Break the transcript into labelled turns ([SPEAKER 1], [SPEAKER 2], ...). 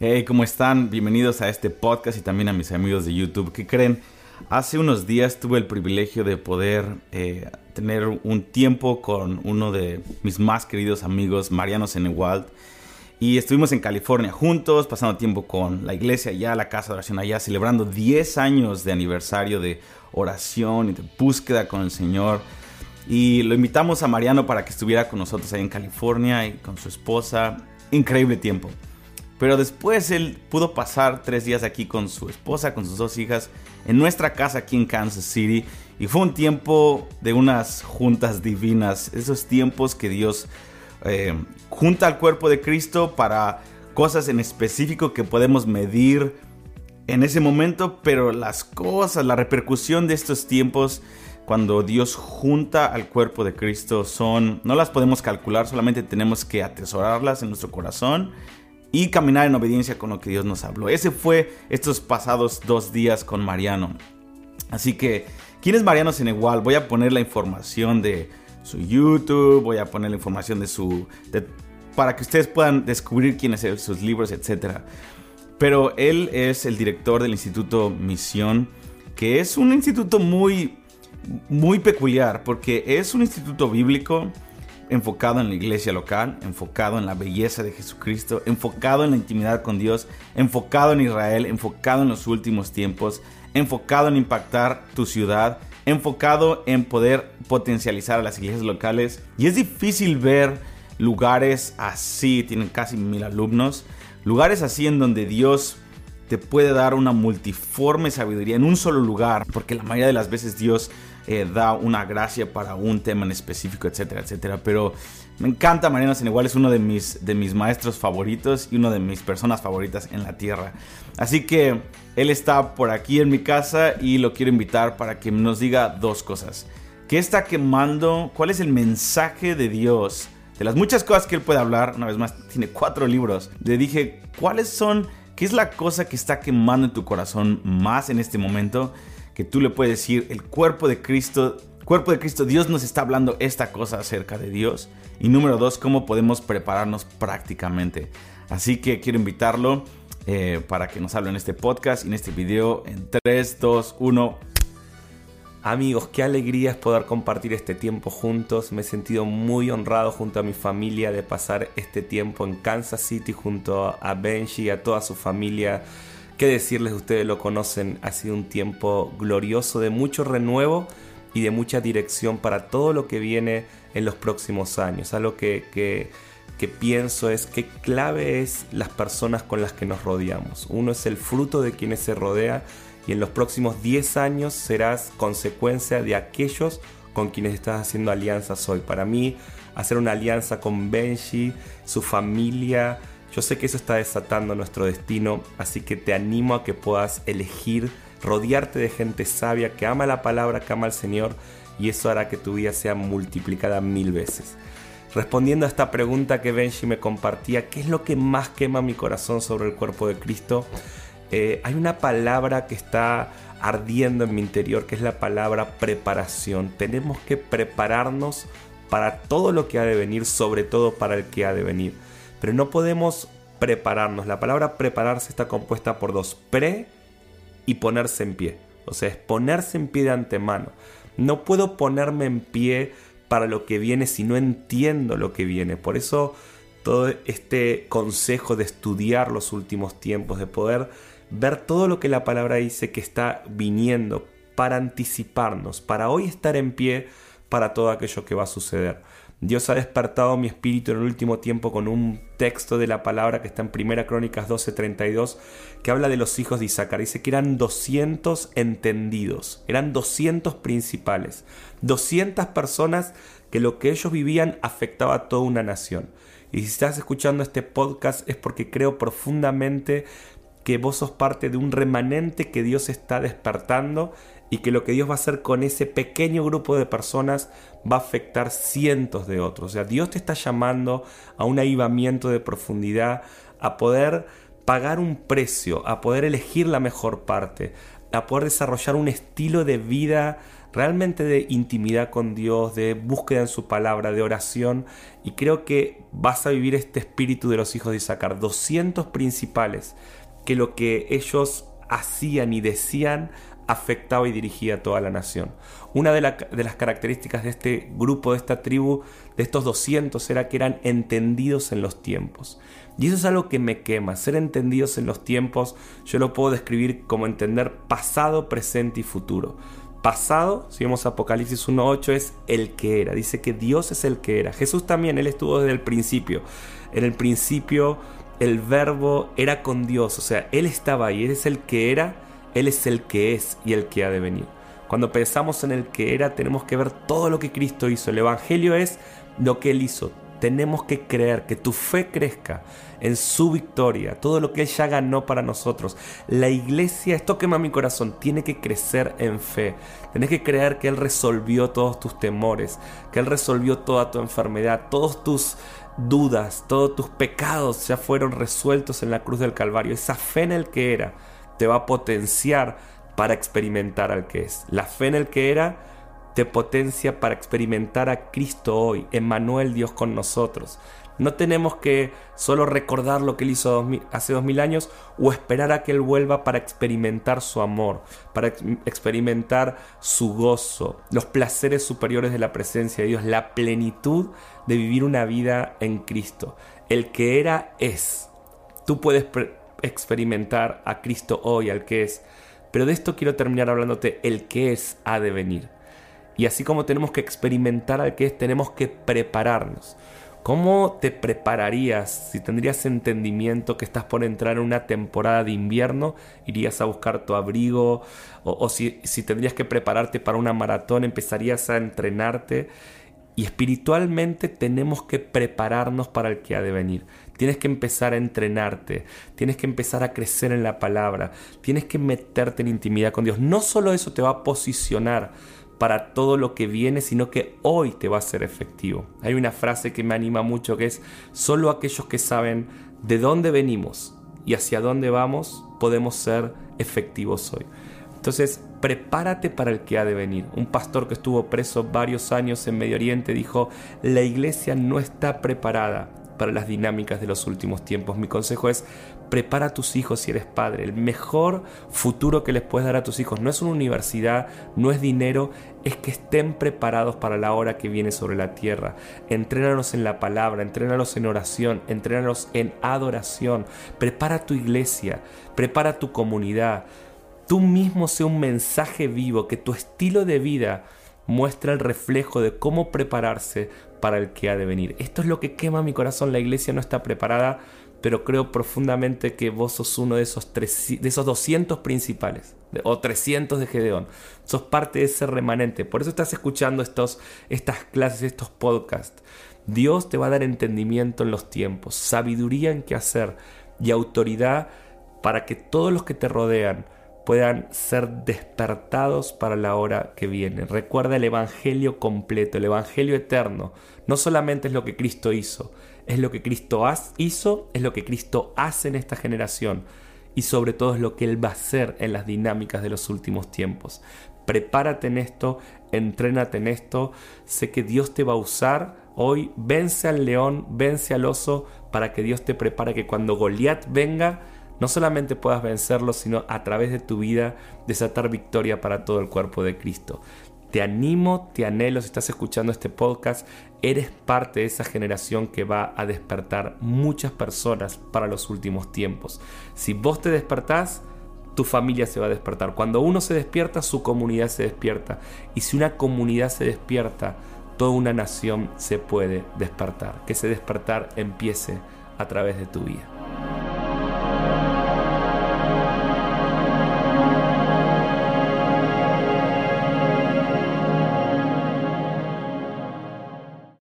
[SPEAKER 1] Hey, ¿cómo están? Bienvenidos a este podcast y también a mis amigos de YouTube. ¿Qué creen? Hace unos días tuve el privilegio de poder eh, tener un tiempo con uno de mis más queridos amigos, Mariano Senewald. Y estuvimos en California juntos, pasando tiempo con la iglesia allá, la casa de oración allá, celebrando 10 años de aniversario de oración y de búsqueda con el Señor. Y lo invitamos a Mariano para que estuviera con nosotros ahí en California y con su esposa. Increíble tiempo. Pero después él pudo pasar tres días aquí con su esposa, con sus dos hijas, en nuestra casa aquí en Kansas City. Y fue un tiempo de unas juntas divinas, esos tiempos que Dios eh, junta al cuerpo de Cristo para cosas en específico que podemos medir en ese momento, pero las cosas, la repercusión de estos tiempos cuando Dios junta al cuerpo de Cristo son, no las podemos calcular, solamente tenemos que atesorarlas en nuestro corazón y caminar en obediencia con lo que Dios nos habló. Ese fue estos pasados dos días con Mariano. Así que, ¿quién es Mariano Senegual? Voy a poner la información de su YouTube, voy a poner la información de su... para que ustedes puedan descubrir quién es sus libros, etc. Pero él es el director del Instituto Misión, que es un instituto muy, muy peculiar, porque es un instituto bíblico enfocado en la iglesia local, enfocado en la belleza de Jesucristo, enfocado en la intimidad con Dios, enfocado en Israel, enfocado en los últimos tiempos, enfocado en impactar tu ciudad, enfocado en poder potencializar a las iglesias locales. Y es difícil ver lugares así, tienen casi mil alumnos, lugares así en donde Dios te puede dar una multiforme sabiduría en un solo lugar, porque la mayoría de las veces Dios eh, da una gracia para un tema en específico, etcétera, etcétera. Pero me encanta Mariano igual es uno de mis, de mis maestros favoritos y uno de mis personas favoritas en la tierra. Así que él está por aquí en mi casa y lo quiero invitar para que nos diga dos cosas. ¿Qué está quemando? ¿Cuál es el mensaje de Dios? De las muchas cosas que él puede hablar, una vez más, tiene cuatro libros. Le dije, ¿cuáles son? ¿Qué es la cosa que está quemando en tu corazón más en este momento? Que tú le puedes decir, el cuerpo de Cristo, cuerpo de Cristo, Dios nos está hablando esta cosa acerca de Dios. Y número dos, cómo podemos prepararnos prácticamente. Así que quiero invitarlo eh, para que nos hable en este podcast y en este video en 3, 2, 1.
[SPEAKER 2] Amigos, qué alegría es poder compartir este tiempo juntos. Me he sentido muy honrado junto a mi familia de pasar este tiempo en Kansas City junto a Benji y a toda su familia qué decirles, ustedes lo conocen, ha sido un tiempo glorioso de mucho renuevo y de mucha dirección para todo lo que viene en los próximos años. Algo que, que, que pienso es que clave es las personas con las que nos rodeamos. Uno es el fruto de quienes se rodea y en los próximos 10 años serás consecuencia de aquellos con quienes estás haciendo alianzas hoy. Para mí, hacer una alianza con Benji, su familia, yo sé que eso está desatando nuestro destino, así que te animo a que puedas elegir rodearte de gente sabia que ama la palabra, que ama al Señor, y eso hará que tu vida sea multiplicada mil veces. Respondiendo a esta pregunta que Benji me compartía, ¿qué es lo que más quema mi corazón sobre el cuerpo de Cristo? Eh, hay una palabra que está ardiendo en mi interior, que es la palabra preparación. Tenemos que prepararnos para todo lo que ha de venir, sobre todo para el que ha de venir. Pero no podemos prepararnos. La palabra prepararse está compuesta por dos, pre y ponerse en pie. O sea, es ponerse en pie de antemano. No puedo ponerme en pie para lo que viene si no entiendo lo que viene. Por eso todo este consejo de estudiar los últimos tiempos, de poder ver todo lo que la palabra dice que está viniendo para anticiparnos, para hoy estar en pie para todo aquello que va a suceder. Dios ha despertado mi espíritu en el último tiempo con un texto de la palabra que está en Primera Crónicas 12:32 que habla de los hijos de Isaacar. Dice que eran 200 entendidos, eran 200 principales, 200 personas que lo que ellos vivían afectaba a toda una nación. Y si estás escuchando este podcast es porque creo profundamente que vos sos parte de un remanente que Dios está despertando y que lo que Dios va a hacer con ese pequeño grupo de personas va a afectar cientos de otros. O sea, Dios te está llamando a un avivamiento de profundidad, a poder pagar un precio, a poder elegir la mejor parte, a poder desarrollar un estilo de vida realmente de intimidad con Dios, de búsqueda en su palabra, de oración. Y creo que vas a vivir este espíritu de los hijos de Isaacar. 200 principales que lo que ellos hacían y decían afectaba y dirigía a toda la nación. Una de, de, las características de este grupo, de esta tribu, de estos 200, era que eran entendidos en los tiempos. Y eso es algo que me quema, ser entendidos en los tiempos, yo lo puedo describir como entender pasado, presente y futuro. Pasado, si vemos Apocalipsis 1.8, es el que era, dice que Dios es el que era. Jesús también, Él estuvo desde el principio. En el principio el verbo era con Dios, o sea, Él estaba ahí, Él es el que era, Él es el que es y el que ha de venir. Cuando pensamos en el que era, tenemos que ver todo lo que Cristo hizo. El Evangelio es lo que Él hizo, tenemos que creer, que tu fe crezca en su victoria, todo lo que Él ya ganó para nosotros. La iglesia, esto quema mi corazón, tiene que crecer en fe. Tienes que creer que Él resolvió todos tus temores, que Él resolvió toda tu enfermedad, todos tus dudas, todos tus pecados ya fueron resueltos en la cruz del Calvario. Esa fe en el que era te va a potenciar para experimentar al que es. La fe en el que era te potencia para experimentar a Cristo hoy, Emmanuel Dios con nosotros. No tenemos que solo recordar lo que Él hizo hace dos mil años o esperar a que Él vuelva para experimentar su amor, para experimentar su gozo, los placeres superiores de la presencia de Dios, la plenitud de vivir una vida en Cristo. El que era es. Tú puedes experimentar a Cristo hoy, al que es. Pero de esto quiero terminar hablándote, el que es ha de venir. Y así como tenemos que experimentar al que es, tenemos que prepararnos. ¿Cómo te prepararías si tendrías entendimiento que estás por entrar en una temporada de invierno? ¿Irías a buscar tu abrigo? O, si, si tendrías que prepararte para una maratón, empezarías a entrenarte. Y espiritualmente tenemos que prepararnos para el que ha de venir. Tienes que empezar a entrenarte, tienes que empezar a crecer en la palabra, tienes que meterte en intimidad con Dios. No solo eso te va a posicionar para todo lo que viene, sino que hoy te va a ser efectivo. Hay una frase que me anima mucho que es, solo aquellos que saben de dónde venimos y hacia dónde vamos podemos ser efectivos hoy. Entonces, prepárate para el que ha de venir. Un pastor que estuvo preso varios años en Medio Oriente dijo, la iglesia no está preparada para las dinámicas de los últimos tiempos. Mi consejo es, prepara a tus hijos si eres padre. El mejor futuro que les puedes dar a tus hijos no es una universidad, no es dinero, es que estén preparados para la hora que viene sobre la tierra. Entrénalos en la palabra, entrénalos en oración, entrénalos en adoración. Prepara tu iglesia, prepara tu comunidad. Tú mismo sea un mensaje vivo, que tu estilo de vida muestra el reflejo de cómo prepararse para el que ha de venir. Esto es lo que quema mi corazón. La iglesia no está preparada, pero creo profundamente que vos sos uno de esos, de esos 200 principales, o 300 de Gedeón. Sos parte de ese remanente. Por eso estás escuchando estos, estas clases, estos podcasts. Dios te va a dar entendimiento en los tiempos, sabiduría en qué hacer y autoridad para que todos los que te rodean puedan ser despertados para la hora que viene. Recuerda el Evangelio completo, el Evangelio eterno. No solamente es lo que Cristo hizo, es lo que Cristo hizo, es lo que Cristo hace en esta generación y sobre todo es lo que Él va a hacer en las dinámicas de los últimos tiempos. Prepárate en esto, entrénate en esto, sé que Dios te va a usar. Hoy vence al león, vence al oso, para que Dios te prepare que cuando Goliat venga, no solamente puedas vencerlo, sino a través de tu vida desatar victoria para todo el cuerpo de Cristo. Te animo, te anhelo, si estás escuchando este podcast, eres parte de esa generación que va a despertar muchas personas para los últimos tiempos. Si vos te despertás, tu familia se va a despertar. Cuando uno se despierta, su comunidad se despierta. Y si una comunidad se despierta, toda una nación se puede despertar. Que ese despertar empiece a través de tu vida.